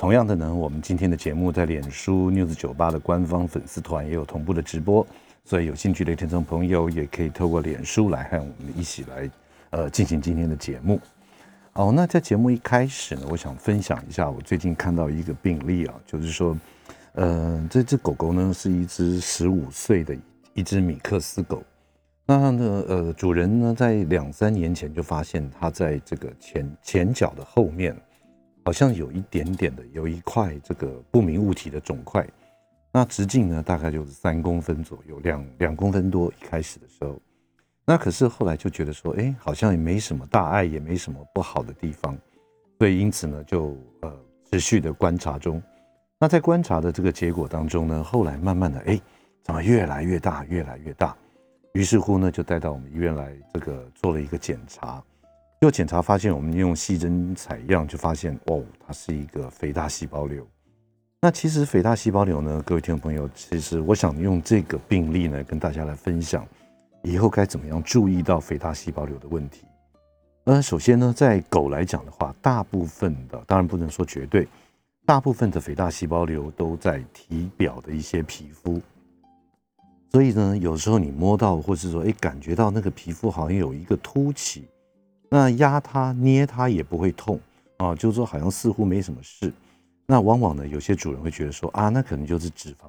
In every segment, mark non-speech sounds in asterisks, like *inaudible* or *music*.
同样的呢，我们今天的节目在脸书 News 酒吧的官方粉丝团也有同步的直播，所以有兴趣的听众朋友也可以透过脸书来和我们一起来呃进行今天的节目。哦，那在节目一开始呢，我想分享一下我最近看到一个病例啊，就是说。呃，这只狗狗呢是一只十五岁的一只米克斯狗。那呢，呃，主人呢在两三年前就发现它在这个前前脚的后面，好像有一点点的有一块这个不明物体的肿块。那直径呢大概就是三公分左右，两两公分多。一开始的时候，那可是后来就觉得说，哎，好像也没什么大碍，也没什么不好的地方，所以因此呢就呃持续的观察中。那在观察的这个结果当中呢，后来慢慢的，哎，怎么越来越大，越来越大？于是乎呢，就带到我们医院来，这个做了一个检查。又检查发现，我们用细针采样，就发现，哦，它是一个肥大细胞瘤。那其实肥大细胞瘤呢，各位听众朋友，其实我想用这个病例呢，跟大家来分享，以后该怎么样注意到肥大细胞瘤的问题。呃，首先呢，在狗来讲的话，大部分的，当然不能说绝对。大部分的肥大细胞瘤都在体表的一些皮肤，所以呢，有时候你摸到，或是说，哎，感觉到那个皮肤好像有一个凸起，那压它、捏它也不会痛啊，就是说好像似乎没什么事。那往往呢，有些主人会觉得说，啊，那可能就是脂肪，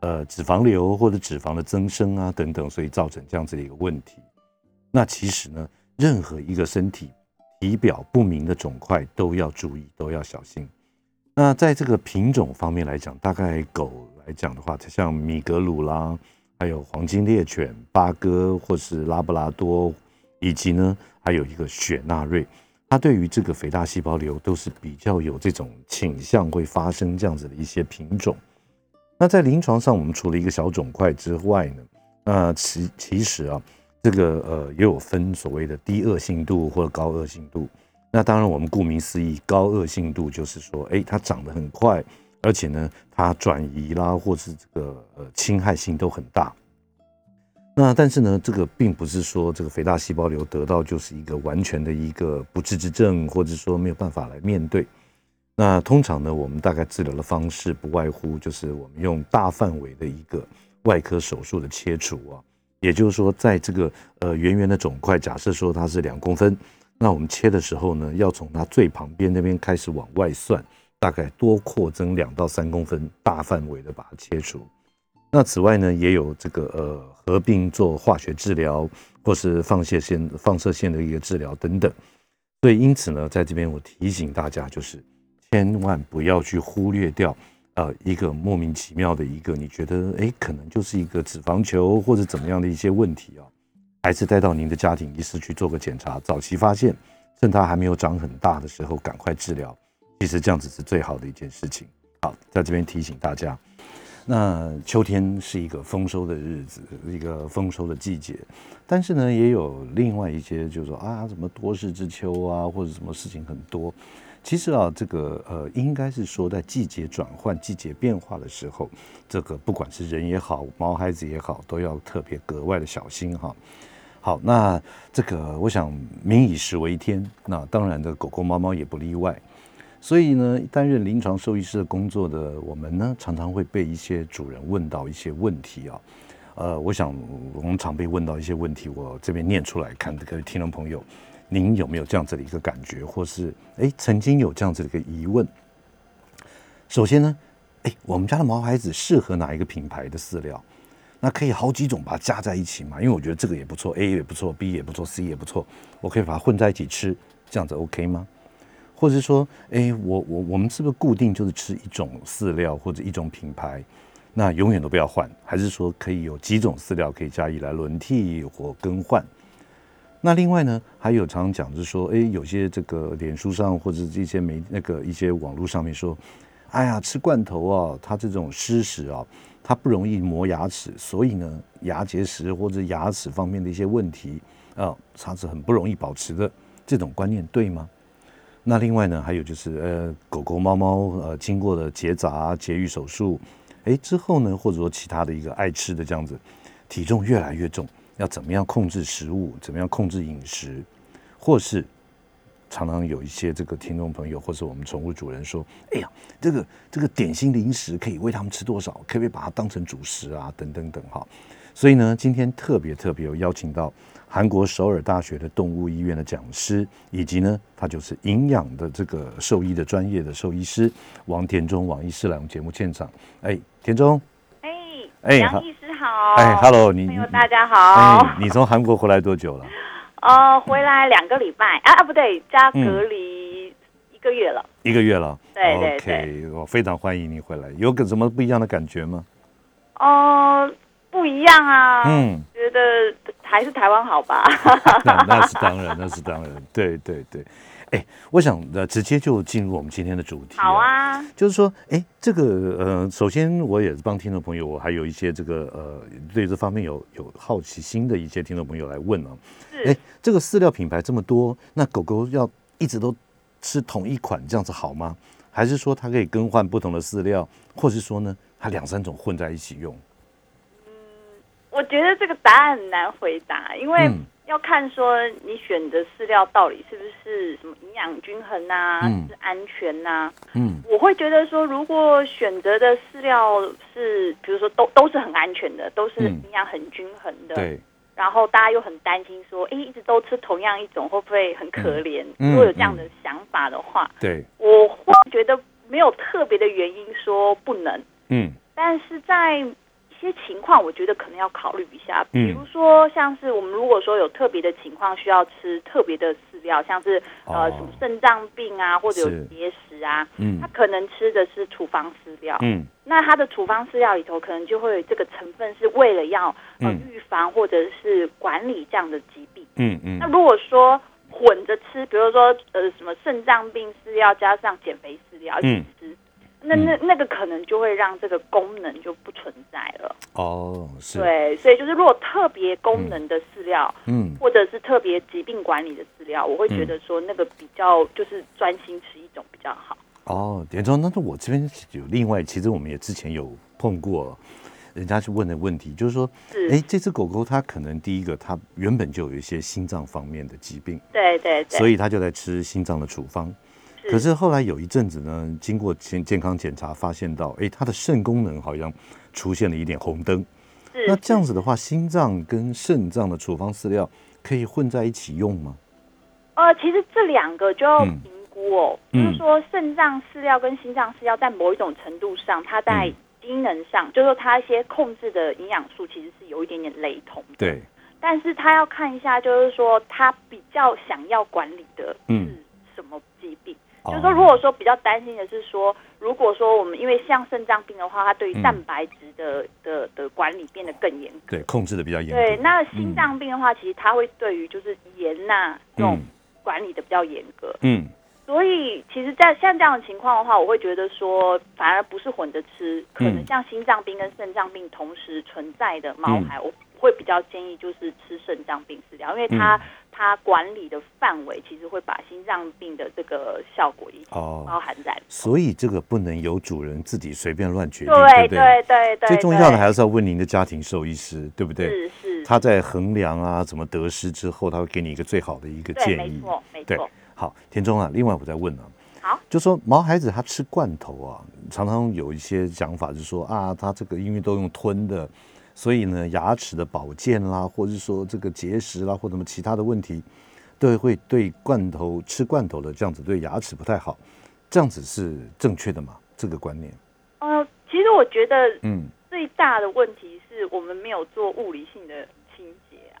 呃，脂肪瘤或者脂肪的增生啊等等，所以造成这样子的一个问题。那其实呢，任何一个身体体表不明的肿块都要注意，都要小心。那在这个品种方面来讲，大概狗来讲的话，它像米格鲁啦，还有黄金猎犬、八哥或是拉布拉多，以及呢还有一个雪纳瑞，它对于这个肥大细胞瘤都是比较有这种倾向会发生这样子的一些品种。那在临床上，我们除了一个小肿块之外呢，那其其实啊，这个呃也有分所谓的低恶性度或者高恶性度。那当然，我们顾名思义，高恶性度就是说，哎，它长得很快，而且呢，它转移啦，或是这个呃侵害性都很大。那但是呢，这个并不是说这个肥大细胞瘤得到就是一个完全的一个不治之症，或者说没有办法来面对。那通常呢，我们大概治疗的方式不外乎就是我们用大范围的一个外科手术的切除啊，也就是说，在这个呃圆圆的肿块，假设说它是两公分。那我们切的时候呢，要从它最旁边那边开始往外算，大概多扩增两到三公分，大范围的把它切除。那此外呢，也有这个呃合并做化学治疗，或是放射线放射线的一个治疗等等。所以因此呢，在这边我提醒大家，就是千万不要去忽略掉呃一个莫名其妙的一个你觉得哎可能就是一个脂肪球或者怎么样的一些问题啊。还是带到您的家庭医师去做个检查，早期发现，趁它还没有长很大的时候赶快治疗，其实这样子是最好的一件事情。好，在这边提醒大家，那秋天是一个丰收的日子，一个丰收的季节，但是呢，也有另外一些，就是说啊，什么多事之秋啊，或者什么事情很多。其实啊，这个呃，应该是说在季节转换、季节变化的时候，这个不管是人也好，毛孩子也好，都要特别格外的小心哈。好，那这个我想民以食为天，那当然的狗狗猫猫也不例外。所以呢，担任临床兽医师的工作的我们呢，常常会被一些主人问到一些问题啊。呃，我想我们常被问到一些问题，我这边念出来看，各位听众朋友，您有没有这样子的一个感觉，或是哎曾经有这样子的一个疑问？首先呢，哎，我们家的毛孩子适合哪一个品牌的饲料？那可以好几种把它加在一起嘛？因为我觉得这个也不错，A 也不错，B 也不错，C 也不错，我可以把它混在一起吃，这样子 OK 吗？或者说，哎，我我我们是不是固定就是吃一种饲料或者一种品牌，那永远都不要换？还是说可以有几种饲料可以加以来轮替或更换？那另外呢，还有常讲就是说，哎，有些这个脸书上或者这些媒那个一些网络上面说。哎呀，吃罐头啊，它这种湿食啊，它不容易磨牙齿，所以呢，牙结石或者牙齿方面的一些问题啊，它是很不容易保持的。这种观念对吗？那另外呢，还有就是呃，狗狗、猫猫呃，经过了结扎、节育手术，哎之后呢，或者说其他的一个爱吃的这样子，体重越来越重，要怎么样控制食物？怎么样控制饮食？或是？常常有一些这个听众朋友或是我们宠物主人说：“哎呀，这个这个点心零食可以喂他们吃多少？可不可以把它当成主食啊？等等等哈。”所以呢，今天特别特别有邀请到韩国首尔大学的动物医院的讲师，以及呢，他就是营养的这个兽医的专业的兽医师王田中王医师来我们节目现场。哎，田中，哎哎，杨医师好，哎，Hello，你朋友大家好，你从韩国回来多久了？*laughs* 哦，回来两个礼拜啊啊，不对，加隔离一个月了，一个月了。对对对，我非常欢迎你回来。有个什么不一样的感觉吗？哦，不一样啊。嗯，觉得还是台湾好吧。*laughs* 那那是当然，那是当然。对对对。哎，我想呃，直接就进入我们今天的主题。好啊，就是说，哎，这个呃，首先我也是帮听众朋友，我还有一些这个呃，对这方面有有好奇心的一些听众朋友来问啊。哎，这个饲料品牌这么多，那狗狗要一直都吃同一款这样子好吗？还是说它可以更换不同的饲料，或是说呢，它两三种混在一起用？嗯，我觉得这个答案很难回答，因为。要看说你选的饲料到底是不是什么营养均衡呐，是安全呐？嗯，我会觉得说，如果选择的饲料是，比如说都都是很安全的，都是营养很均衡的，对。然后大家又很担心说，哎，一直都吃同样一种，会不会很可怜？如果有这样的想法的话，对，我会觉得没有特别的原因说不能。嗯，但是在。些情况，我觉得可能要考虑一下，比如说像是我们如果说有特别的情况需要吃特别的饲料，像是呃什么肾脏病啊，或者有结石啊，嗯，他可能吃的是处方饲料，嗯，那它的处方饲料里头可能就会有这个成分是为了要呃预防或者是管理这样的疾病，嗯嗯，那如果说混着吃，比如说呃什么肾脏病饲料加上减肥饲料一起吃。那那那个可能就会让这个功能就不存在了。哦，是，对，所以就是如果特别功能的饲料，嗯，或者是特别疾病管理的饲料，我会觉得说那个比较就是专心吃一种比较好。哦，点中，那是我这边有另外，其实我们也之前有碰过，人家去问的问题，就是说，哎，这只狗狗它可能第一个它原本就有一些心脏方面的疾病，对对对，所以它就在吃心脏的处方。可是后来有一阵子呢，经过健健康检查，发现到，哎，他的肾功能好像出现了一点红灯。是那这样子的话，心脏跟肾脏的处方饲料可以混在一起用吗？呃，其实这两个就要评估哦。就是说，肾脏饲料跟心脏饲料在某一种程度上，它在机能上，就是说它一些控制的营养素其实是有一点点雷同。对。但是他要看一下，就是说他比较想要管理的是什么疾病。就是说，如果说比较担心的是说，如果说我们因为像肾脏病的话，它对于蛋白质的的的管理变得更严格，对，控制的比较严。对，那心脏病的话，其实它会对于就是盐呐这种管理的比较严格。嗯，所以其实，在像这样的情况的话，我会觉得说，反而不是混着吃，可能像心脏病跟肾脏病同时存在的猫孩，我会比较建议就是吃肾脏病饲料，因为它。它管理的范围其实会把心脏病的这个效果一哦包含在，所以这个不能由主人自己随便乱决定，对对对对。最重要的还是要问您的家庭兽医师，对不对？是是。他在衡量啊怎么得失之后，他会给你一个最好的一个建议，没错没错。好，田中啊，另外我再问啊，好，就说毛孩子他吃罐头啊，常常有一些想法，就是说啊，他这个因为都用吞的。所以呢，牙齿的保健啦，或者是说这个结石啦，或者什么其他的问题，都会对罐头吃罐头的这样子对牙齿不太好，这样子是正确的吗？这个观念？呃，其实我觉得，嗯，最大的问题是我们没有做物理性的。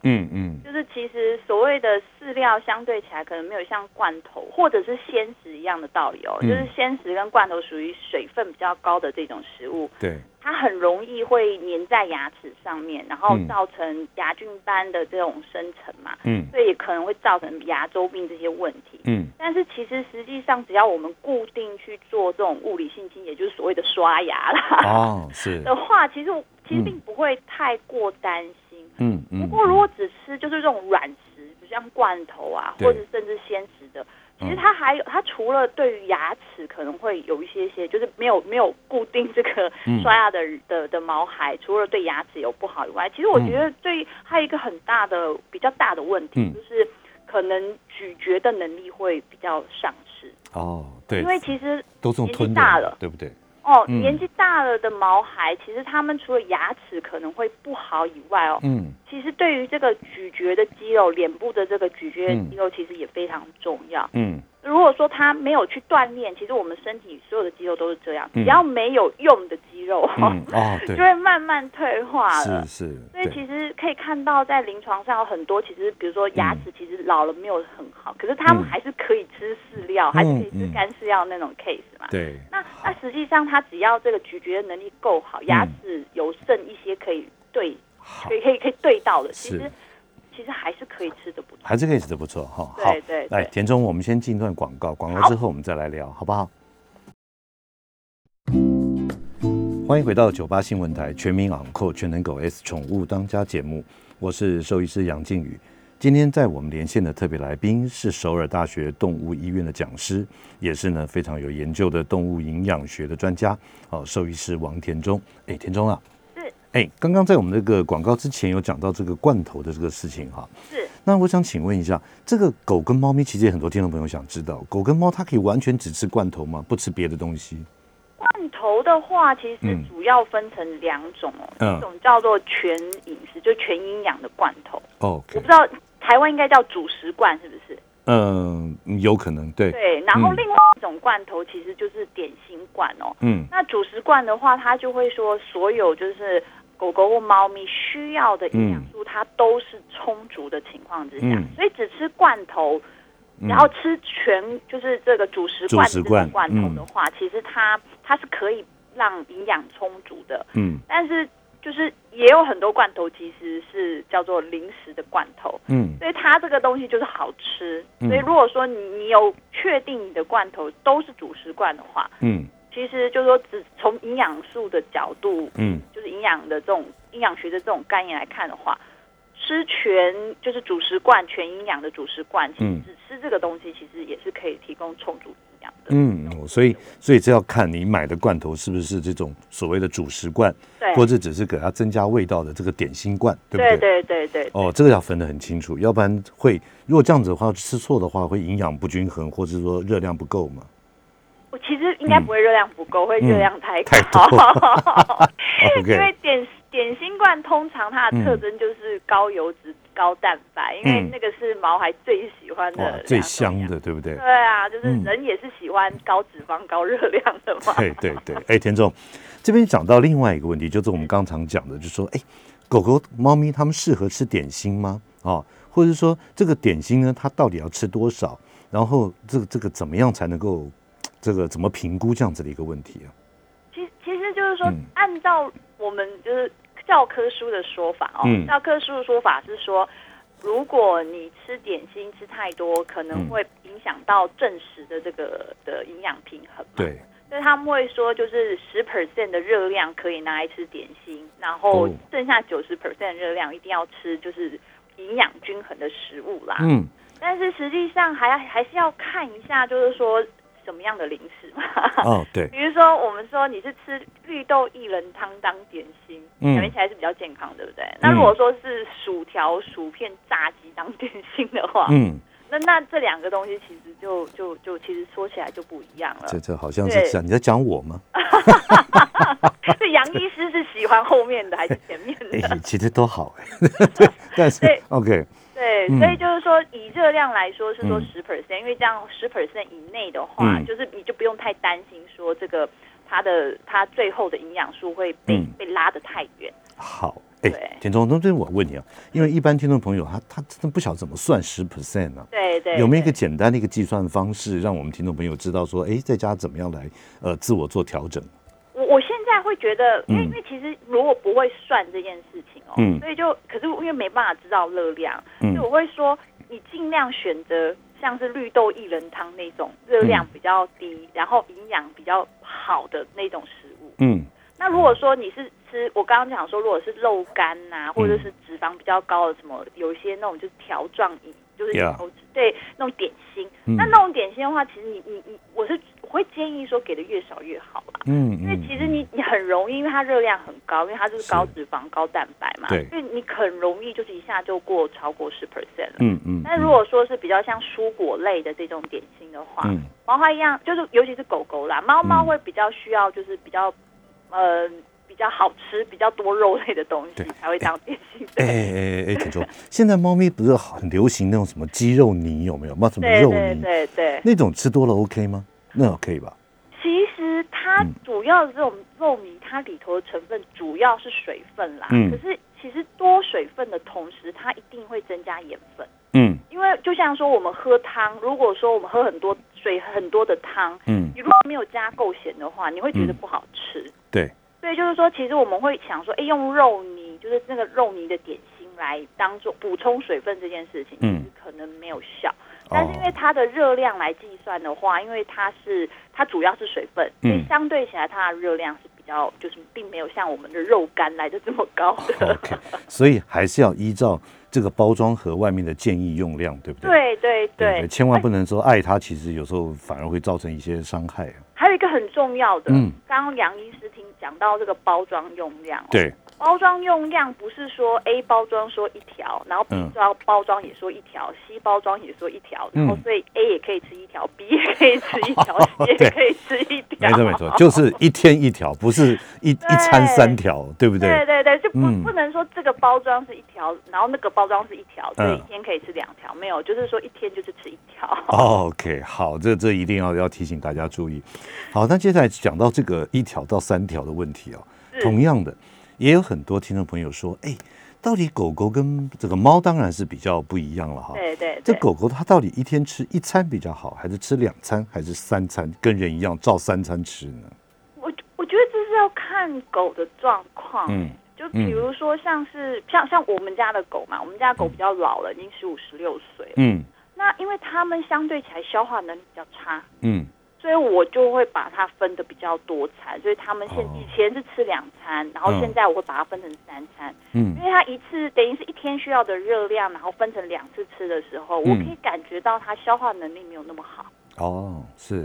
嗯嗯，就是其实所谓的饲料相对起来，可能没有像罐头或者是鲜食一样的道理哦。就是鲜食跟罐头属于水分比较高的这种食物。对。它很容易会粘在牙齿上面，然后造成牙菌斑的这种生成嘛，嗯，所以也可能会造成牙周病这些问题，嗯。但是其实实际上，只要我们固定去做这种物理性清洁，就是所谓的刷牙啦，哦，是的话，其实其实并不会太过担心，嗯嗯嗯。不过如果只吃就是这种软食，比如像罐头啊，或者甚至鲜食的。其实它还有，它除了对于牙齿可能会有一些些，就是没有没有固定这个刷牙的的的毛孩，除了对牙齿有不好以外，其实我觉得对还有一个很大的比较大的问题，就是可能咀嚼的能力会比较丧失。哦，对，因为其实都这么吞大了，对不对？哦，年纪大了的毛孩，其实他们除了牙齿可能会不好以外，哦，嗯，其实对于这个咀嚼的肌肉，脸部的这个咀嚼肌肉，其实也非常重要，嗯。如果说他没有去锻炼，其实我们身体所有的肌肉都是这样，只要没有用的肌肉，*laughs* 哦，就会慢慢退化了。是是。所以其实可以看到，在临床上有很多，其实比如说牙齿其实老了没有很好，可是他们还是可以吃饲料，还是可以吃干饲料那种 case 嘛。对。那那实际上，他只要这个咀嚼能力够好，牙齿有剩一些可以对，可以可以可以对到的，其实。其实还是可以吃的不错，还是可以吃的不错哈。对对，来田中，我们先进一段广告，广告之后我们再来聊，好不好？欢迎回到九八新闻台全民昂扣全能狗 S 宠物当家节目，我是兽医师杨靖宇。今天在我们连线的特别来宾是首尔大学动物医院的讲师，也是呢非常有研究的动物营养学的专家哦，兽医师王田中。哎，田中啊。哎，刚刚在我们那个广告之前有讲到这个罐头的这个事情哈。是。那我想请问一下，这个狗跟猫咪，其实也很多听众朋友想知道，狗跟猫它可以完全只吃罐头吗？不吃别的东西？罐头的话，其实主要分成两种哦，一种叫做全饮食，就全营养的罐头。哦。我不知道台湾应该叫主食罐，是不是？嗯，有可能，对。对，然后另外一种罐头其实就是点心罐哦。嗯。那主食罐的话，它就会说所有就是。狗狗或猫咪需要的营养素，它都是充足的情况之下，所以只吃罐头，然后吃全就是这个主食罐这个罐头的话，其实它它是可以让营养充足的。嗯，但是就是也有很多罐头其实是叫做零食的罐头。嗯，所以它这个东西就是好吃。所以如果说你你有确定你的罐头都是主食罐的话，嗯。其实就是说，只从营养素的角度，嗯，就是营养的这种营养学的这种概念来看的话，吃全就是主食罐全营养的主食罐，其实只吃这个东西，其实也是可以提供充足营养的。嗯，所以所以这要看你买的罐头是不是这种所谓的主食罐，对，或者只是给它增加味道的这个点心罐，对不对？对对对对。哦，这个要分得很清楚，要不然会如果这样子的话吃错的话，会营养不均衡，或者说热量不够嘛。我其实应该不会热量不够，会热量太高。*laughs* *laughs* 因为点点心罐通常它的特征就是高油脂、高蛋白，因为那个是毛孩最喜欢的、最香的，对不对？对啊，就是人也是喜欢高脂肪、高热量的嘛。对对对，哎，田总，这边讲到另外一个问题，就是我们刚常讲的，就是说，哎，狗狗、猫咪它们适合吃点心吗？啊，或者说这个点心呢，它到底要吃多少？然后这个这个怎么样才能够？这个怎么评估这样子的一个问题啊？其其实就是说，按照我们就是教科书的说法哦，教科书的说法是说，如果你吃点心吃太多，可能会影响到正食的这个的营养平衡。对，所以他们会说，就是十 percent 的热量可以拿来吃点心，然后剩下九十 percent 热量一定要吃就是营养均衡的食物啦。嗯，但是实际上还还是要看一下，就是说。什么样的零食嘛？哦，对，比如说我们说你是吃绿豆薏仁汤当点心，感觉起来是比较健康，对不对？那如果说是薯条、薯片、炸鸡当点心的话，嗯，那那这两个东西其实就就就其实说起来就不一样了。这这好像是讲你在讲我吗？*laughs* 这杨医师是喜欢后面的还是前面的？其实都好，*laughs* 但是 OK。对，所以就是说，以热量来说是说十 percent，因为这样十 percent 以内的话，就是你就不用太担心说这个它的它最后的营养素会被被拉得太远。好，哎，田总，那这我问你啊，因为一般听众朋友他他真的不晓得怎么算十 percent 呢？对对，有没有一个简单的一个计算方式，让我们听众朋友知道说，哎，在家怎么样来呃自我做调整？我我现在会觉得，因为因为其实如果不会算这件事情哦，嗯，所以就可是因为没办法知道热量，所以我会说，你尽量选择像是绿豆薏仁汤那种热量比较低，然后营养比较好的那种食物，嗯。那如果说你是吃，我刚刚讲说，如果是肉干呐，或者是脂肪比较高的什么，有一些那种就是条状饮，就是对那种点心。那那种点心的话，其实你你你，我是我会建议说给的越少越好啦。嗯，因为其实你你很容易，因为它热量很高，因为它就是高脂肪高蛋白嘛，对，所以你很容易就是一下就过超过十 percent 了。嗯嗯。但如果说是比较像蔬果类的这种点心的话，猫花一样，就是尤其是狗狗啦，猫猫会比较需要就是比较。呃，比较好吃、比较多肉类的东西才会当点心。哎哎哎，请说现在猫咪不是很流行那种什么鸡肉泥，有没有？什么肉泥？对对，那种吃多了 OK 吗？那可以吧？其实它主要的这种肉泥，它里头的成分主要是水分啦。嗯。可是其实多水分的同时，它一定会增加盐分。嗯。因为就像说我们喝汤，如果说我们喝很多水很多的汤，嗯，你如果没有加够咸的话，你会觉得不好吃。对，所以就是说，其实我们会想说，哎，用肉泥，就是那个肉泥的点心来当做补充水分这件事情，嗯，可能没有效。但是因为它的热量来计算的话，因为它是它主要是水分，所以相对起来它的热量是比较，就是并没有像我们的肉干来的这么高的。OK，所以还是要依照这个包装盒外面的建议用量，对不对？对对对，千万不能说爱它，其实有时候反而会造成一些伤害。还有一个很重要的，嗯，刚刚梁医师听讲到这个包装用量，对。包装用量不是说 A 包装说一条，然后 B 装包装也说一条，C 包装也说一条，然后所以 A 也可以吃一条，B 也可以吃一条，C 也可以吃一条。没错没错，就是一天一条，不是一一餐三条，对不对？对对对，就不不能说这个包装是一条，然后那个包装是一条，所以一天可以吃两条，没有，就是说一天就是吃一条。OK，好，这这一定要要提醒大家注意。好，那接下来讲到这个一条到三条的问题哦，同样的。也有很多听众朋友说：“哎，到底狗狗跟这个猫当然是比较不一样了哈。对对，这狗狗它到底一天吃一餐比较好，还是吃两餐，还是三餐，跟人一样照三餐吃呢？我我觉得这是要看狗的状况。嗯，就比如说像是像像我们家的狗嘛，我们家狗比较老了，已经十五十六岁。嗯，那因为它们相对起来消化能力比较差。嗯。所以我就会把它分的比较多餐，所以他们现以前是吃两餐，然后现在我会把它分成三餐。嗯，因为它一次等于是一天需要的热量，然后分成两次吃的时候，我可以感觉到它消化能力没有那么好。哦，是。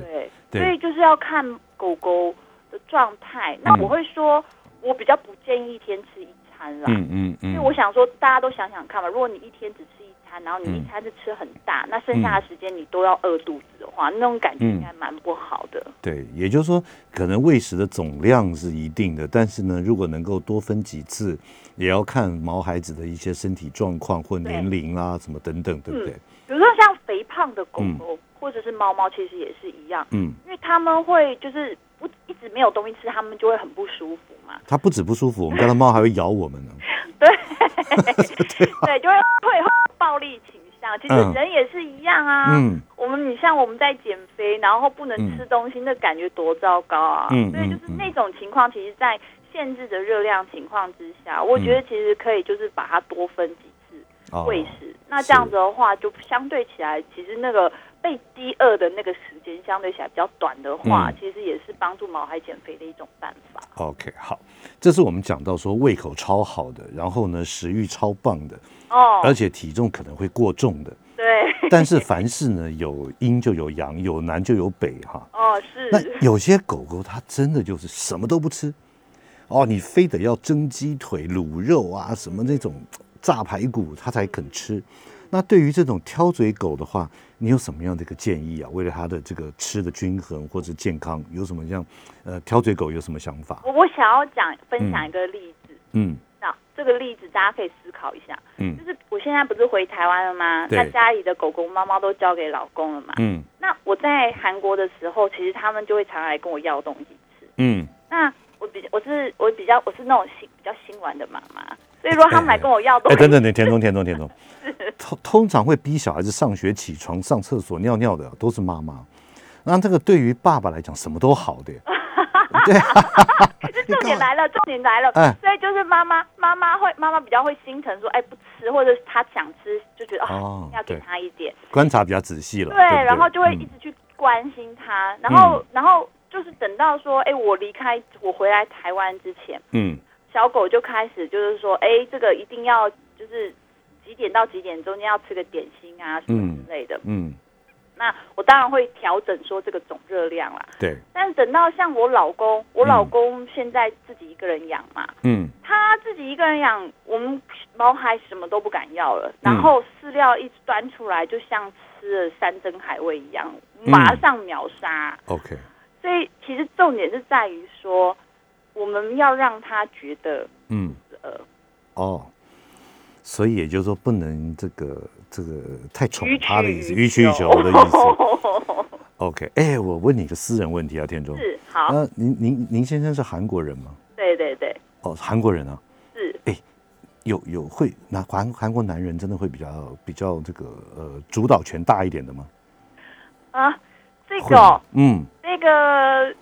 对，所以就是要看狗狗的状态。那我会说，我比较不建议一天吃一餐啦。嗯嗯嗯。因为我想说，大家都想想看嘛，如果你一天只吃一。然后你一餐是吃很大，那剩下的时间你都要饿肚子的话，那种感觉应该蛮不好的。对，也就是说，可能喂食的总量是一定的，但是呢，如果能够多分几次，也要看毛孩子的一些身体状况或年龄啊什么等等，对不对？比如说像肥胖的狗狗或者是猫猫，其实也是一样。嗯，因为他们会就是不一直没有东西吃，他们就会很不舒服嘛。它不止不舒服，我们家的猫还会咬我们呢。*laughs* *laughs* 对，对，就会会暴力倾向。其实人也是一样啊。嗯，我们你像我们在减肥，然后不能吃东西，那感觉多糟糕啊。嗯，所以就是那种情况，其实，在限制的热量情况之下，我觉得其实可以就是把它多分几次喂食。那这样子的话，就相对起来，其实那个。被饥饿的那个时间相对起来比较短的话，其实也是帮助毛孩减肥的一种办法。OK，好，这是我们讲到说胃口超好的，然后呢食欲超棒的哦，而且体重可能会过重的。对。但是凡事呢有阴就有阳，有南就有北哈。哦，是。那有些狗狗它真的就是什么都不吃哦，你非得要蒸鸡腿、卤肉啊什么那种炸排骨它才肯吃。那对于这种挑嘴狗的话，你有什么样的一个建议啊？为了它的这个吃的均衡或者健康，有什么样呃挑嘴狗有什么想法？我我想要讲分享一个例子，嗯，那这个例子大家可以思考一下，嗯，就是我现在不是回台湾了吗？那家里的狗狗猫猫都交给老公了嘛，嗯，那我在韩国的时候，其实他们就会常来跟我要东西吃，嗯，那我比我是我比较我是那种心比较心软的妈妈。所以说他们来跟我要，哎，等等等，田中 *laughs* 田中田中，通通常会逼小孩子上学、起床、上厕所、尿尿的都是妈妈，那这个对于爸爸来讲什么都好的。*laughs* 对，重点来了，重点来了。哎，所以就是妈妈，妈妈会，妈妈比较会心疼，说，哎，不吃，或者他想吃，就觉得哦，要给他一点。观察比较仔细了。对，然后就会一直去关心他，然后，然后就是等到说，哎，我离开，我回来台湾之前，嗯，小狗就开始就是说，哎，这个一定要就是几点到几点中间要吃个点心啊，什么之类的，嗯。那我当然会调整说这个总热量啦。对。但等到像我老公，我老公现在自己一个人养嘛，嗯，他自己一个人养，我们毛孩什么都不敢要了，然后饲料一端出来，就像吃了山珍海味一样，马上秒杀。OK。所以其实重点是在于说，我们要让他觉得，嗯，呃，哦。所以也就是说，不能这个这个太宠他的意思，予取予求的意思。*laughs* OK，哎，我问你个私人问题啊，田中。是好。那您您您先生是韩国人吗？对对对。哦，韩国人啊。是。哎，有有会那韩韩国男人真的会比较比较这个呃主导权大一点的吗？啊，这个，嗯，这个。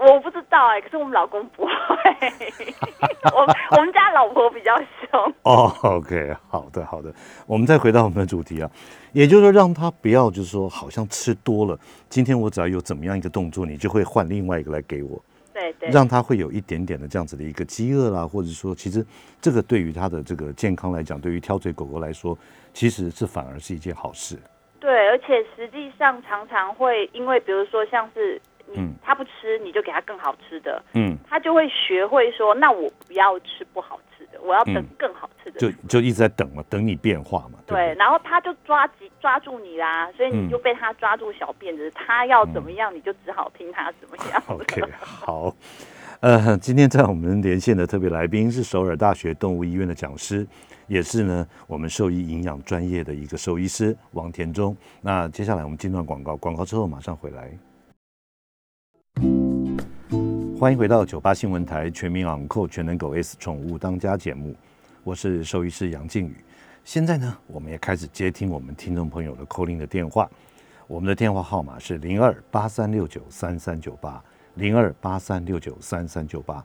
我不知道哎，可是我们老公不会，*laughs* 我我们家老婆比较凶。哦，OK，好的好的，我们再回到我们的主题啊，也就是说让他不要就是说好像吃多了，今天我只要有怎么样一个动作，你就会换另外一个来给我，对对，让他会有一点点的这样子的一个饥饿啦，或者说其实这个对于他的这个健康来讲，对于挑嘴狗狗来说，其实是反而是一件好事。对，而且实际上常常会因为比如说像是。嗯，他不吃，你就给他更好吃的。嗯，他就会学会说，那我不要吃不好吃的，我要等更好吃的。就就一直在等嘛，等你变化嘛。对，然后他就抓紧抓住你啦，所以你就被他抓住小辫子，他要怎么样，你就只好听他怎么样。*laughs* OK，好，呃，今天在我们连线的特别来宾是首尔大学动物医院的讲师，也是呢我们兽医营养专业的一个兽医师王田中。那接下来我们进段广告，广告之后马上回来。欢迎回到九八新闻台全民昂扣全能狗 S 宠物当家节目，我是兽医师杨靖宇。现在呢，我们也开始接听我们听众朋友的扣铃的电话。我们的电话号码是零二八三六九三三九八零二八三六九三三九八。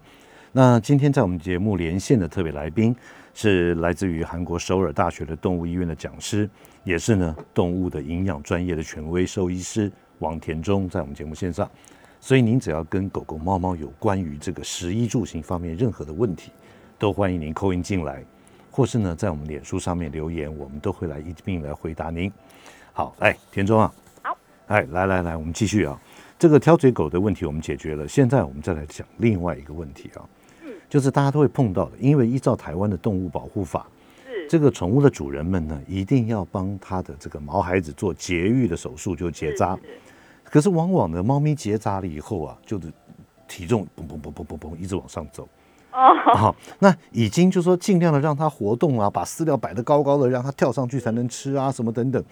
那今天在我们节目连线的特别来宾是来自于韩国首尔大学的动物医院的讲师，也是呢动物的营养专业的权威兽医师王田中，在我们节目线上。所以您只要跟狗狗、猫猫有关于这个食衣住行方面任何的问题，都欢迎您扣音进来，或是呢在我们脸书上面留言，我们都会来一并来回答您。好，哎，田中啊，好，哎，来来来，我们继续啊，这个挑嘴狗的问题我们解决了，现在我们再来讲另外一个问题啊，嗯，就是大家都会碰到的，因为依照台湾的动物保护法，是。这个宠物的主人们呢，一定要帮他的这个毛孩子做节育的手术，就结扎。可是往往呢，猫咪结扎了以后啊，就是体重嘣嘣嘣嘣嘣嘣一直往上走。哦，那已经就说尽量的让它活动啊，把饲料摆得高高的，让它跳上去才能吃啊，什么等等。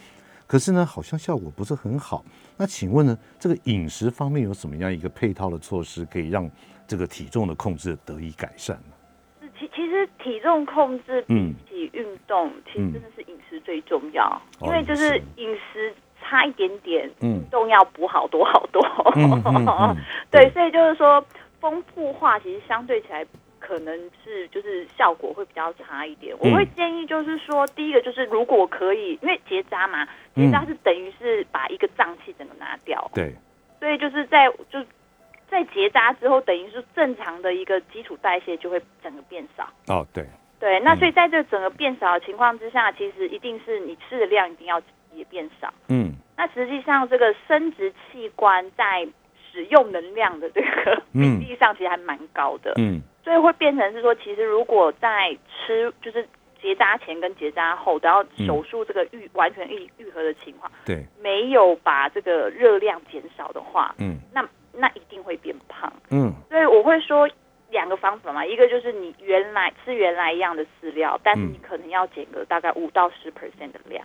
可是呢，好像效果不是很好。那请问呢，这个饮食方面有什么样一个配套的措施，可以让这个体重的控制得以改善呢？其其实体重控制比起运动，其实真的是饮食最重要，因为就是饮食。差一点点，嗯，重要补好多好多。*laughs* 对，所以就是说，丰富化其实相对起来可能是就是效果会比较差一点。我会建议就是说，第一个就是如果可以，因为结扎嘛，结扎是等于是把一个脏器整个拿掉。对，所以就是在就在结扎之后，等于是正常的一个基础代谢就会整个变少。哦，对，对，那所以在这整个变少的情况之下，其实一定是你吃的量一定要。也变少，嗯，那实际上这个生殖器官在使用能量的这个比例上其实还蛮高的，嗯，所以会变成是说，其实如果在吃就是结扎前跟结扎后都要手术这个愈完全愈愈合的情况，对，没有把这个热量减少的话，嗯，那那一定会变胖，嗯，所以我会说两个方法嘛，一个就是你原来吃原来一样的饲料，但是你可能要减个大概五到十 percent 的量。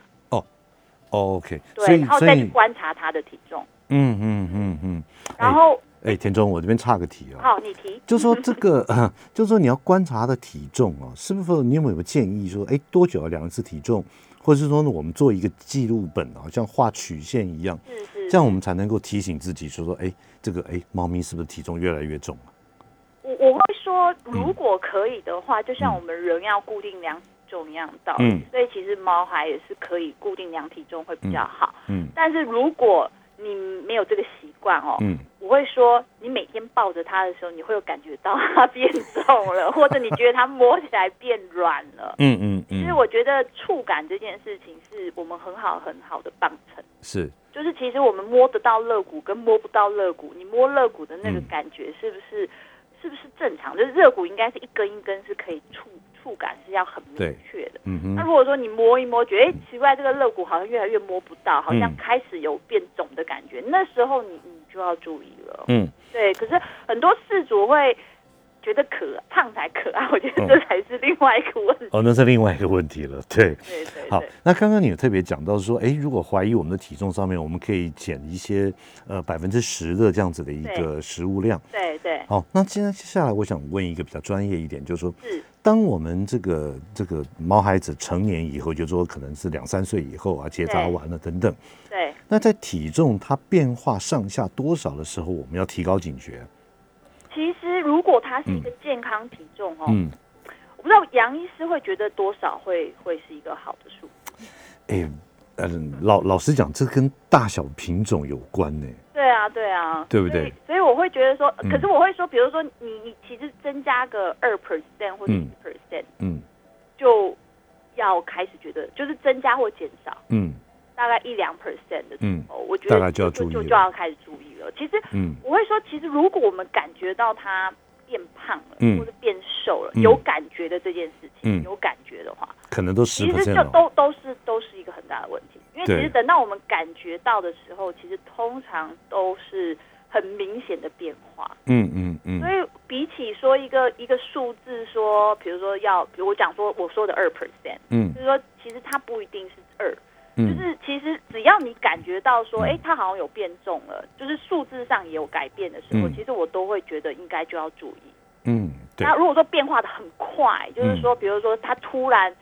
OK，对，然后再去观察他的体重。嗯嗯嗯嗯。然后哎，田中，我这边差个题哦。好，你提。就说这个，*laughs* 就说你要观察的体重哦，是不是？你有没有建议说，哎，多久要量一次体重？或者是说呢，我们做一个记录本啊，像画曲线一样，是是，这样我们才能够提醒自己说说，哎，这个哎，猫咪是不是体重越来越重了？我我会说，如果可以的话，就像我们人要固定量体重一样道理。所以其实猫还也是可以固定量体重会比较好。嗯，但是如果你没有这个习惯哦，嗯，我会说，你每天抱着它的时候，你会有感觉到它变重了，*laughs* 或者你觉得它摸起来变软了。嗯嗯嗯。其实我觉得触感这件事情是我们很好很好的帮衬。是。就是其实我们摸得到肋骨跟摸不到肋骨，你摸肋骨的那个感觉是不是是不是正常？就是肋骨应该是一根一根是可以触。触感是要很明确的。嗯哼。那如果说你摸一摸，觉得哎奇怪，这个肋骨好像越来越摸不到，好像开始有变肿的感觉，那时候你你就要注意了。嗯。对，可是很多事主会。觉得可胖才可爱，我觉得这才是另外一个问题。哦，那是另外一个问题了。对对对。好，那刚刚你有特别讲到说，哎，如果怀疑我们的体重上面，我们可以减一些呃百分之十的这样子的一个食物量。对对。好，那现在接下来我想问一个比较专业一点，就是说，是当我们这个这个毛孩子成年以后，就说可能是两三岁以后啊，结扎完了等等。对。那在体重它变化上下多少的时候，我们要提高警觉。其实，如果它是一个健康体重哦，嗯，我不知道杨医师会觉得多少会会是一个好的数。哎，嗯，老老实讲，这跟大小品种有关呢。对啊，对啊，对不对？所以我会觉得说，可是我会说，比如说你你其实增加个二 percent 或者一 percent，嗯，就要开始觉得就是增加或减少，嗯。大概一两 percent 的时候，我觉得就就就要开始注意了。其实，嗯，我会说，其实如果我们感觉到它变胖了，或者变瘦了，有感觉的这件事情，有感觉的话，可能都十其实就都都是都是一个很大的问题。因为其实等到我们感觉到的时候，其实通常都是很明显的变化。嗯嗯嗯。所以比起说一个一个数字，说比如说要，比如我讲说我说的二 percent，嗯，就是说其实它不一定是二。就是其实只要你感觉到说，哎，它好像有变重了，就是数字上也有改变的时候，其实我都会觉得应该就要注意。嗯，那如果说变化的很快，就是说，比如说它突然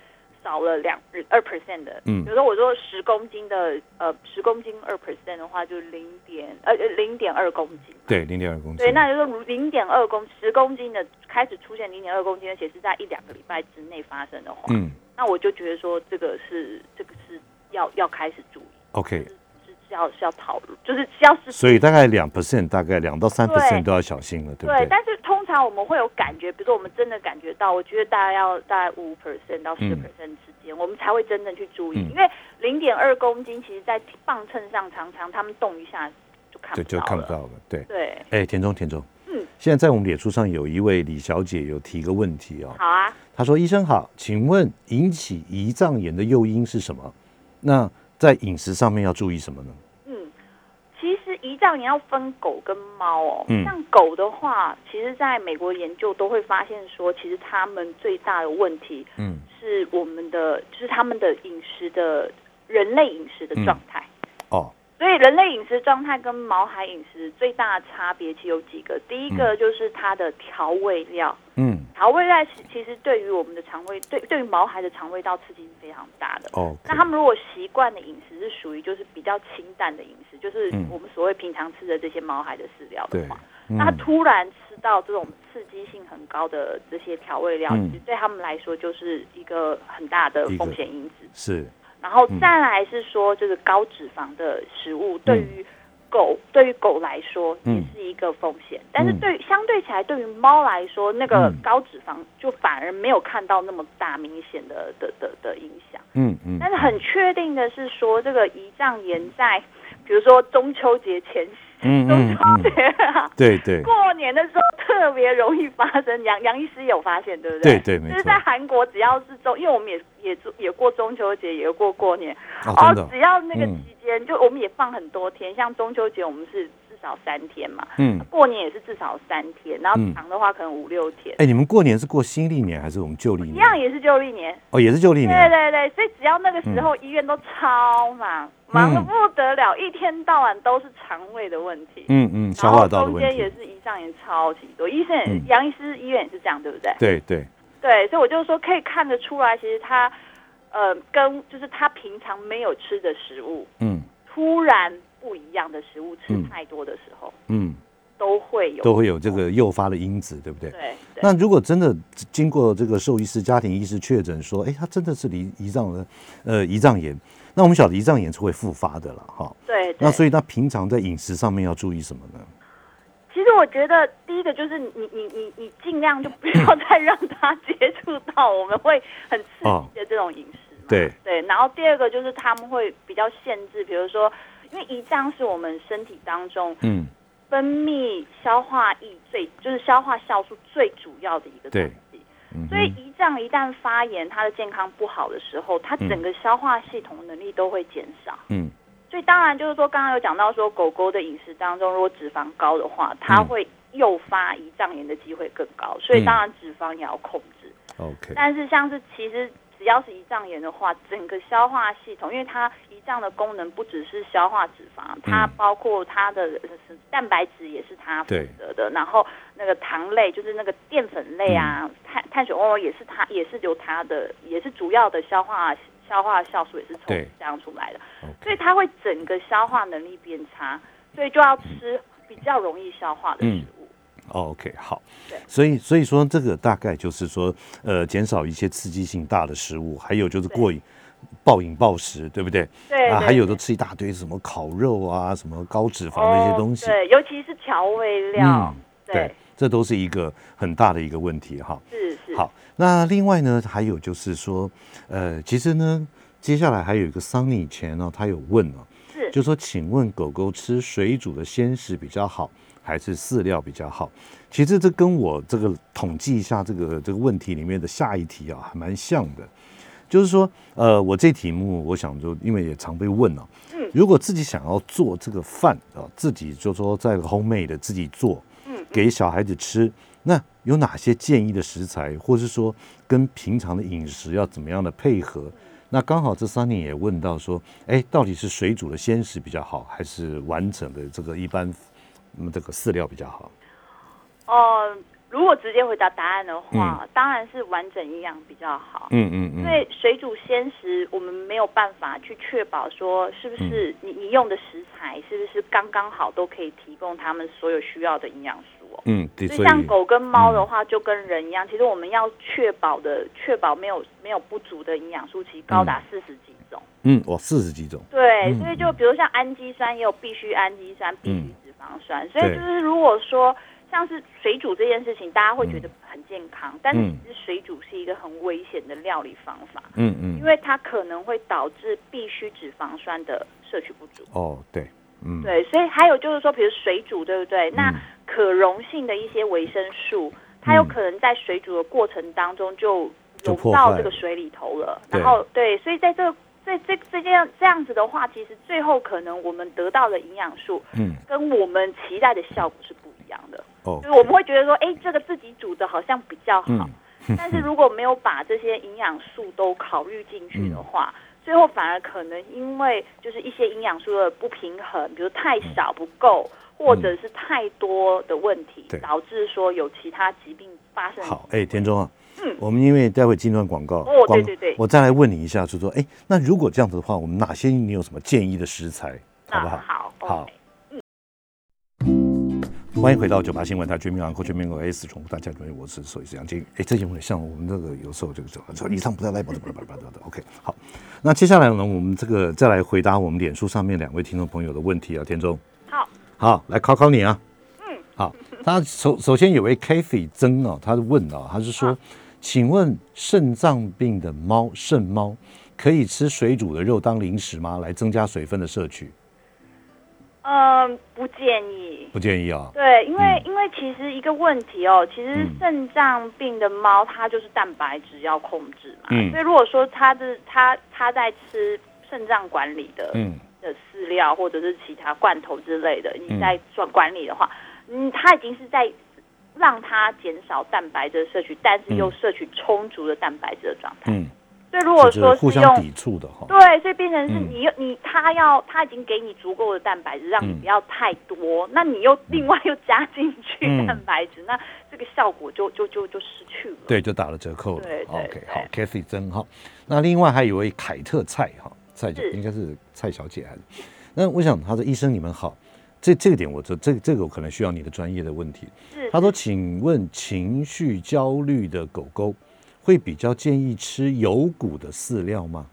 少了两二 percent 的，嗯，比如说我说十公斤的，呃，十公斤二 percent 的话，就零点呃零点二公斤。对，零点二公斤。对，那就是零点二公十公斤的开始出现零点二公斤，而且是在一两个礼拜之内发生的话，嗯，那我就觉得说这个是这个是。要要开始注意，OK，是是要是要讨论，就是要是，所以大概两 percent，大概两到三 percent 都要小心了，对不对？对，但是通常我们会有感觉，比如说我们真的感觉到，我觉得大概要大概五 percent 到十 percent 之间，我们才会真的去注意，因为零点二公斤，其实在磅秤上常常他们动一下就看，对，就看不到了，对。对。哎，田中，田中，嗯，现在在我们脸书上有一位李小姐有提一个问题哦，好啊，她说：“医生好，请问引起胰脏炎的诱因是什么？”那在饮食上面要注意什么呢？嗯，其实胰脏你要分狗跟猫哦。嗯，像狗的话，其实在美国研究都会发现说，其实他们最大的问题，嗯，是我们的就是他们的饮食的人类饮食的状态。哦。所以人类饮食状态跟毛孩饮食最大的差别其实有几个，第一个就是它的调味料，嗯，调味料其实对于我们的肠胃，对对于毛孩的肠胃道刺激是非常大的。哦，那他们如果习惯的饮食是属于就是比较清淡的饮食，就是我们所谓平常吃的这些毛孩的饲料的话，那他突然吃到这种刺激性很高的这些调味料，其实对他们来说就是一个很大的风险因子。是。然后再来是说，就是高脂肪的食物对于狗，对于狗来说也是一个风险。但是对相对起来，对于猫来说，那个高脂肪就反而没有看到那么大明显的的的的影响。嗯嗯。但是很确定的是说，这个胰脏炎在比如说中秋节前。嗯嗯嗯，*laughs* 对对，过年的时候特别容易发生。杨杨医师有发现，对不对？对对，没错。就是在韩国，只要是中，因为我们也也也过中秋节，也过过年，哦，只要那个期间，就我们也放很多天。像中秋节，我们是是少三天嘛，嗯，过年也是至少三天，然后长的话可能五六天。哎，你们过年是过新历年还是我们旧历年？一样也是旧历年。哦，也是旧历年。对对对，所以只要那个时候医院都超忙，忙的不得了，一天到晚都是肠胃的问题。嗯嗯，消化道的问题。中间也是胰脏炎超级多，医生杨医师医院也是这样，对不对？对对对，所以我就说可以看得出来，其实他。呃，跟就是他平常没有吃的食物，嗯，突然不一样的食物吃太多的时候，嗯，都会有都会有这个诱发的因子，对不对？对。那如果真的经过这个兽医师、家庭医师确诊说，哎，他真的是胰胰脏的呃胰脏炎，那我们晓得胰脏炎是会复发的了，哈。对。那所以他平常在饮食上面要注意什么呢？其实我觉得第一个就是你你你你尽量就不要再让他接触到我们会很刺激的这种饮食。对对，然后第二个就是他们会比较限制，比如说，因为胰脏是我们身体当中嗯分泌消化液最就是消化酵素最主要的一个东西，所以胰脏一旦发炎，它的健康不好的时候，它整个消化系统能力都会减少。嗯，所以当然就是说，刚刚有讲到说，狗狗的饮食当中，如果脂肪高的话，它会诱发胰脏炎的机会更高，所以当然脂肪也要控制。OK，但是像是其实。只要是胰脏炎的话，整个消化系统，因为它胰脏的功能不只是消化脂肪，它包括它的蛋白质也是它负责的，然后那个糖类就是那个淀粉类啊，碳碳水哦也是它也是由它的也是主要的消化消化酵素也是从这样出来的，所以它会整个消化能力变差，所以就要吃比较容易消化的食物。OK，好，所以所以说这个大概就是说，呃，减少一些刺激性大的食物，还有就是过瘾、暴饮暴食，对不对？对啊，还有的吃一大堆什么烤肉啊，什么高脂肪的一些东西，对，尤其是调味料，对，这都是一个很大的一个问题哈。是是。好，那另外呢，还有就是说，呃，其实呢，接下来还有一个桑尼前呢，他有问哦，是，就说，请问狗狗吃水煮的鲜食比较好？还是饲料比较好，其实这跟我这个统计一下这个这个问题里面的下一题啊，还蛮像的。就是说，呃，我这题目我想就因为也常被问啊，嗯，如果自己想要做这个饭啊，自己就说在 homemade 的自己做，嗯，给小孩子吃，那有哪些建议的食材，或是说跟平常的饮食要怎么样的配合？那刚好这三年也问到说，哎，到底是水煮的鲜食比较好，还是完整的这个一般？那么这个饲料比较好。哦，如果直接回答答案的话，当然是完整营养比较好。嗯嗯嗯。因为水煮鲜食，我们没有办法去确保说是不是你你用的食材是不是刚刚好都可以提供他们所有需要的营养素。嗯，所以像狗跟猫的话，就跟人一样，其实我们要确保的确保没有没有不足的营养素，其实高达四十几种。嗯，哇，四十几种。对，所以就比如像氨基酸，也有必须氨基酸，必需脂肪酸。所以就是如果说像是水煮这件事情，大家会觉得很健康，但是其实水煮是一个很危险的料理方法。嗯嗯，因为它可能会导致必需脂肪酸的摄取不足。哦，对，嗯，对，所以还有就是说，比如水煮，对不对？那可溶性的一些维生素，它有可能在水煮的过程当中就融到这个水里头了。然后，对，所以在这。这这这这件这样子的话，其实最后可能我们得到的营养素，嗯，跟我们期待的效果是不一样的。哦，就是我们会觉得说，哎，这个自己煮的好像比较好，但是如果没有把这些营养素都考虑进去的话，最后反而可能因为就是一些营养素的不平衡，比如太少不够，或者是太多的问题，导致说有其他疾病发生。好，哎，田中啊。嗯，我们因为待会进段广告，哦，对对对，我再来问你一下，就说，哎，那如果这样子的话，我们哪些你有什么建议的食材，好不好？好，好，嗯，欢迎回到九八新闻台全民养狗全民国 S 宠物大家好，我是兽医师杨金。哎，这节目像我们这个有时候就说说以上不要来，不不不不不不，OK，好，那接下来呢，我们这个再来回答我们脸书上面两位听众朋友的问题啊，田中，好，好，来考考你啊，嗯，好，他首首先有位 k a t h y 曾啊，他问啊，他是说。请问肾脏病的猫肾猫可以吃水煮的肉当零食吗？来增加水分的摄取？嗯，不建议。不建议啊。对，因为因为其实一个问题哦，其实肾脏病的猫它就是蛋白质要控制嘛，所以如果说它的它它在吃肾脏管理的嗯的饲料或者是其他罐头之类的，你在做管理的话，嗯，它已经是在让它减少蛋白质摄取，但是又摄取充足的蛋白质的状态。嗯。所以如果说是用抵触的哈，对，所以变成是你你他要他已经给你足够的蛋白质，让你不要太多，那你又另外又加进去蛋白质，那这个效果就就就就失去了，对，就打了折扣了。对，OK，好，Kathy 真好。那另外还有一位凯特蔡哈，蔡应该是蔡小姐还是？那我想他说医生你们好，这这个点我这这这个我可能需要你的专业的问题。是，他说请问情绪焦虑的狗狗。会比较建议吃有骨的饲料吗？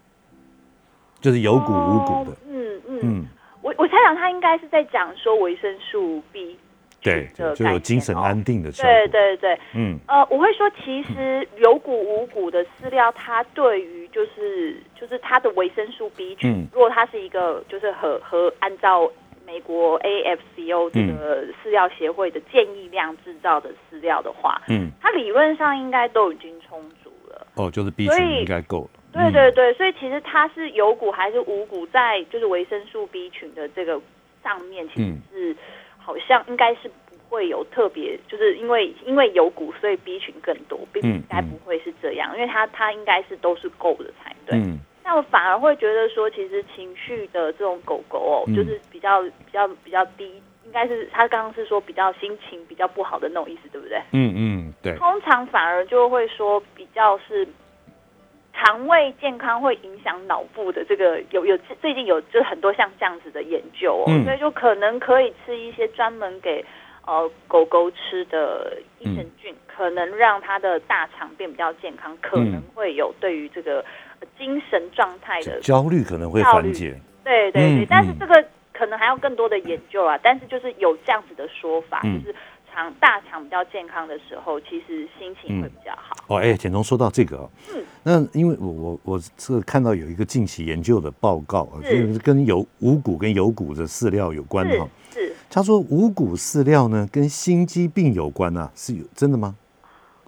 就是有骨无骨的。嗯嗯嗯，我我猜想他应该是在讲说维生素 B，对，就有精神安定的。对对对，嗯呃，我会说其实有骨无骨的饲料，它对于就是就是它的维生素 B 群，如果它是一个就是和和按照。美国 AFCO 这个饲料协会的建议量制造的饲料的话，嗯，它理论上应该都已经充足了。哦，就是 B 群应该够了。对对对，所以其实它是有股还是无股，在就是维生素 B 群的这个上面，其实是好像应该是不会有特别，就是因为因为有股，所以 B 群更多，并应该不会是这样，因为它它应该是都是够的才对。那我反而会觉得说，其实情绪的这种狗狗哦，就是比较比较比较低，应该是他刚刚是说比较心情比较不好的那种意思，对不对？嗯嗯，对。通常反而就会说比较是肠胃健康会影响脑部的这个有有最近有就是很多像这样子的研究哦，所以就可能可以吃一些专门给呃狗狗吃的益生菌，可能让它的大肠变比较健康，可能会有对于这个。精神状态的焦虑可能会缓解，对对对，但是这个可能还要更多的研究啊。但是就是有这样子的说法，就是肠大肠比较健康的时候，其实心情会比较好。哦，哎，简中说到这个，嗯，那因为我我我是看到有一个近期研究的报告，就是跟有五谷跟有谷的饲料有关哈。是，他说五谷饲料呢跟心肌病有关啊，是有真的吗？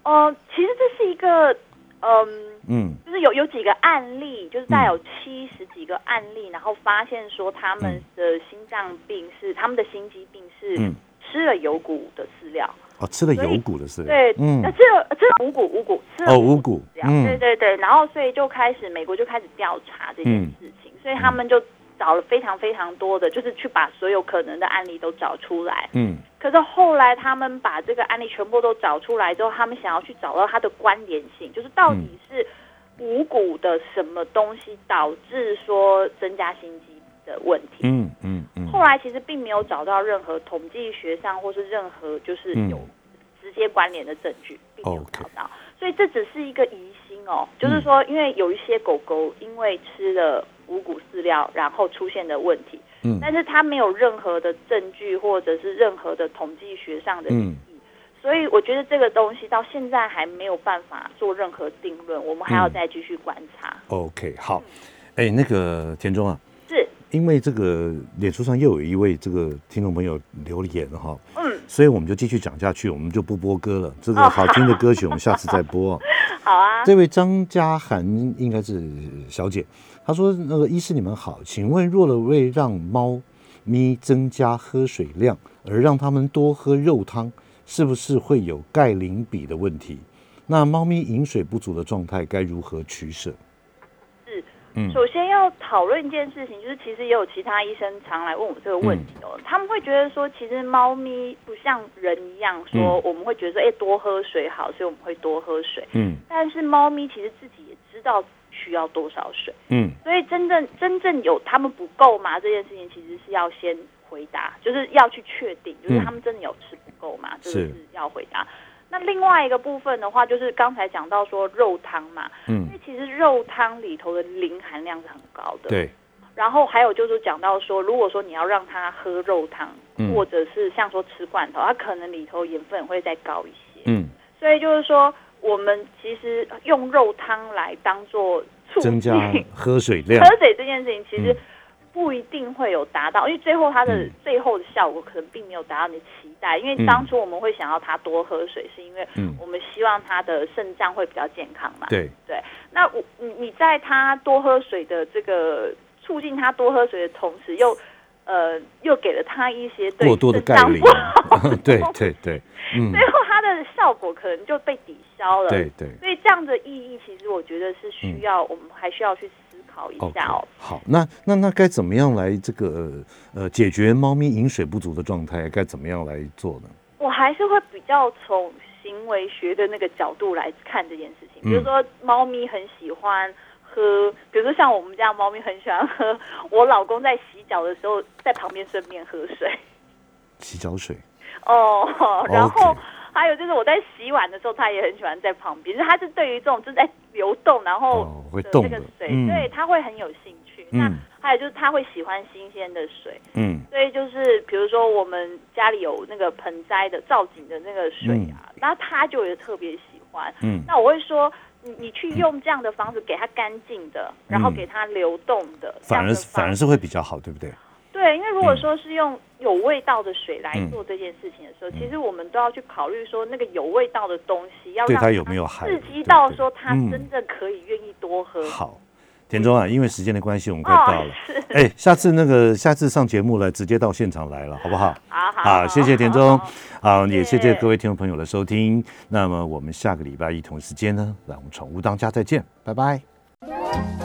哦，其实这是一个，嗯。嗯，就是有有几个案例，就是在有七十几个案例，然后发现说他们的心脏病是他们的心肌病是吃了有骨的饲料。哦，吃了有骨的饲料，对，嗯，吃了吃了五谷五谷吃了五谷，对对对，然后所以就开始美国就开始调查这件事情，所以他们就。找了非常非常多的，就是去把所有可能的案例都找出来。嗯，可是后来他们把这个案例全部都找出来之后，他们想要去找到它的关联性，就是到底是五谷的什么东西导致说增加心肌的问题。嗯嗯嗯。后来其实并没有找到任何统计学上或是任何就是有直接关联的证据，并没有找到。所以这只是一个疑心哦，就是说，因为有一些狗狗因为吃了。五谷饲料，然后出现的问题，嗯，但是它没有任何的证据或者是任何的统计学上的意义，所以我觉得这个东西到现在还没有办法做任何定论，我们还要再继续观察。OK，好，哎，那个田中啊，是。因为这个脸书上又有一位这个听众朋友留言哈，嗯，所以我们就继续讲下去，我们就不播歌了，这个好听的歌曲我们下次再播。*laughs* 好啊，这位张嘉涵应该是小姐。他说：“那个医师你们好，请问若了为让猫咪增加喝水量，而让它们多喝肉汤，是不是会有钙磷比的问题？那猫咪饮水不足的状态该如何取舍？”是，嗯，首先要讨论一件事情，就是其实也有其他医生常来问我这个问题哦。他们会觉得说，其实猫咪不像人一样，说我们会觉得说，哎，多喝水好，所以我们会多喝水。嗯，但是猫咪其实自己也知道。需要多少水？嗯，所以真正真正有他们不够吗？这件事情其实是要先回答，就是要去确定，就是他们真的有吃不够吗？这个是要回答。那另外一个部分的话，就是刚才讲到说肉汤嘛，嗯，因为其实肉汤里头的磷含量是很高的，对。然后还有就是讲到说，如果说你要让他喝肉汤，或者是像说吃罐头，它可能里头盐分会再高一些，嗯。所以就是说。我们其实用肉汤来当做增加 *laughs* 喝水量，喝水这件事情其实不一定会有达到，因为最后它的最后的效果可能并没有达到你的期待。因为当初我们会想要他多喝水，是因为我们希望他的肾脏会比较健康嘛。对。对，那我你你在他多喝水的这个促进他多喝水的同时，又呃又给了他一些过多的钙磷，*laughs* 对对对，嗯，最后它的效果可能就被抵消了。对对，所以这样的意义，其实我觉得是需要我们还需要去思考一下哦。好，那那那该怎么样来这个呃解决猫咪饮水不足的状态？该怎么样来做呢？我还是会比较从行为学的那个角度来看这件事情。比如说，猫咪很喜欢喝，比如说像我们家猫咪很喜欢喝，*laughs* 我老公在洗脚的时候在旁边顺便喝水，洗脚水。哦，*laughs* 然后还有就是我在洗碗的时候，他也很喜欢在旁边，就他是对于这种正在流动然后会动这个水，对他会很有兴趣。那还有就是他会喜欢新鲜的水，嗯，所以就是比如说我们家里有那个盆栽的造景的那个水啊，那他就也特别喜欢，嗯，那我会说你你去用这样的方式给它干净的，然后给它流动的，反而反而是会比较好，对不对？对，因为如果说是用有味道的水来做这件事情的时候，其实我们都要去考虑说那个有味道的东西要让它有没有刺激到说它真正可以愿意多喝。好。田中啊，因为时间的关系，我们快到了。哎，下次那个下次上节目了，直接到现场来了，好不好？好好，谢谢田中，好，也谢谢各位听众朋友的收听。那么我们下个礼拜一同时间呢，让我们宠物当家再见，拜拜。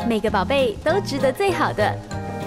每个宝贝都值得最好的，